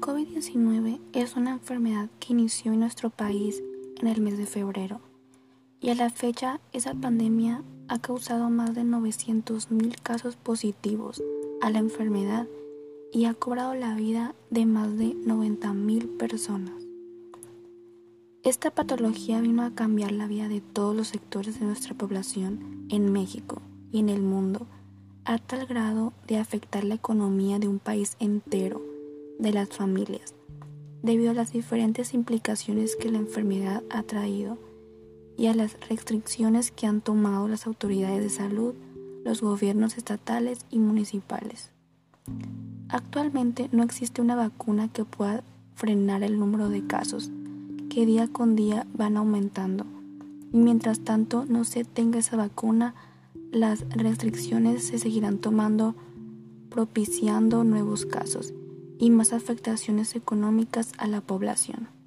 COVID-19 es una enfermedad que inició en nuestro país en el mes de febrero y a la fecha esa pandemia ha causado más de 900.000 casos positivos a la enfermedad y ha cobrado la vida de más de 90.000 personas. Esta patología vino a cambiar la vida de todos los sectores de nuestra población en México y en el mundo a tal grado de afectar la economía de un país entero de las familias, debido a las diferentes implicaciones que la enfermedad ha traído y a las restricciones que han tomado las autoridades de salud, los gobiernos estatales y municipales. Actualmente no existe una vacuna que pueda frenar el número de casos, que día con día van aumentando. Y mientras tanto no se tenga esa vacuna, las restricciones se seguirán tomando, propiciando nuevos casos y más afectaciones económicas a la población.